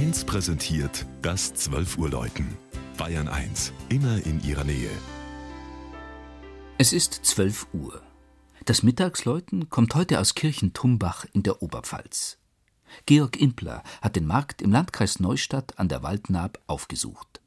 1 präsentiert das 12 Uhr Läuten. Bayern 1, immer in ihrer Nähe. Es ist 12 Uhr. Das Mittagsläuten kommt heute aus Kirchentumbach in der Oberpfalz. Georg Impler hat den Markt im Landkreis Neustadt an der Waldnaab aufgesucht.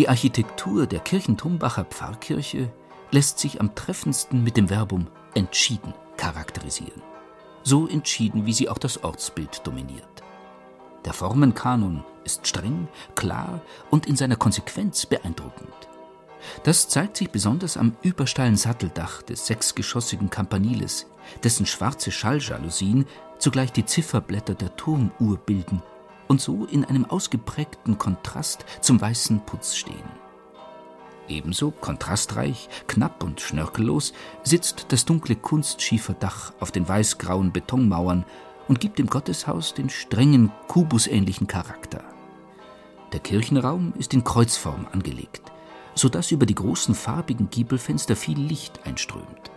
Die Architektur der Kirchentumbacher Pfarrkirche lässt sich am treffendsten mit dem Verbum entschieden charakterisieren. So entschieden, wie sie auch das Ortsbild dominiert. Der Formenkanon ist streng, klar und in seiner Konsequenz beeindruckend. Das zeigt sich besonders am übersteilen Satteldach des sechsgeschossigen Campaniles, dessen schwarze Schalljalousien zugleich die Zifferblätter der Turmuhr bilden und so in einem ausgeprägten Kontrast zum weißen Putz stehen. Ebenso kontrastreich, knapp und schnörkellos sitzt das dunkle Kunstschieferdach auf den weißgrauen Betonmauern und gibt dem Gotteshaus den strengen, kubusähnlichen Charakter. Der Kirchenraum ist in Kreuzform angelegt, so dass über die großen farbigen Giebelfenster viel Licht einströmt.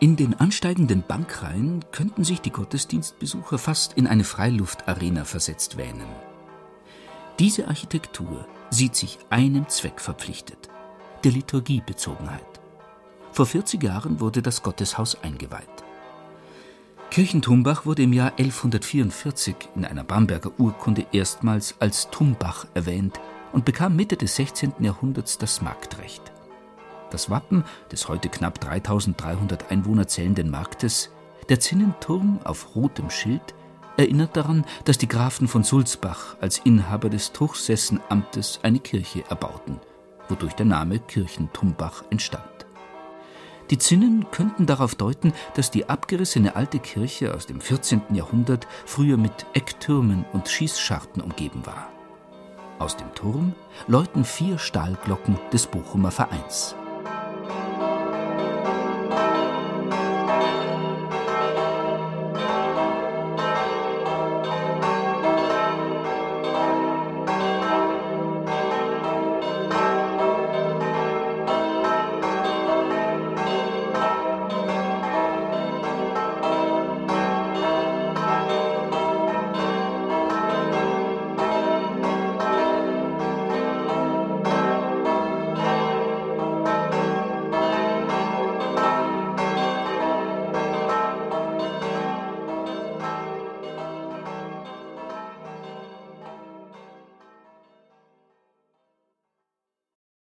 In den ansteigenden Bankreihen könnten sich die Gottesdienstbesucher fast in eine Freiluftarena versetzt wähnen. Diese Architektur sieht sich einem Zweck verpflichtet, der Liturgiebezogenheit. Vor 40 Jahren wurde das Gotteshaus eingeweiht. Kirchentumbach wurde im Jahr 1144 in einer Bamberger Urkunde erstmals als Tumbach erwähnt und bekam Mitte des 16. Jahrhunderts das Marktrecht. Das Wappen des heute knapp 3300 Einwohner zählenden Marktes, der Zinnenturm auf rotem Schild, erinnert daran, dass die Grafen von Sulzbach als Inhaber des Truchsessenamtes eine Kirche erbauten, wodurch der Name Kirchentumbach entstand. Die Zinnen könnten darauf deuten, dass die abgerissene alte Kirche aus dem 14. Jahrhundert früher mit Ecktürmen und Schießscharten umgeben war. Aus dem Turm läuten vier Stahlglocken des Bochumer Vereins.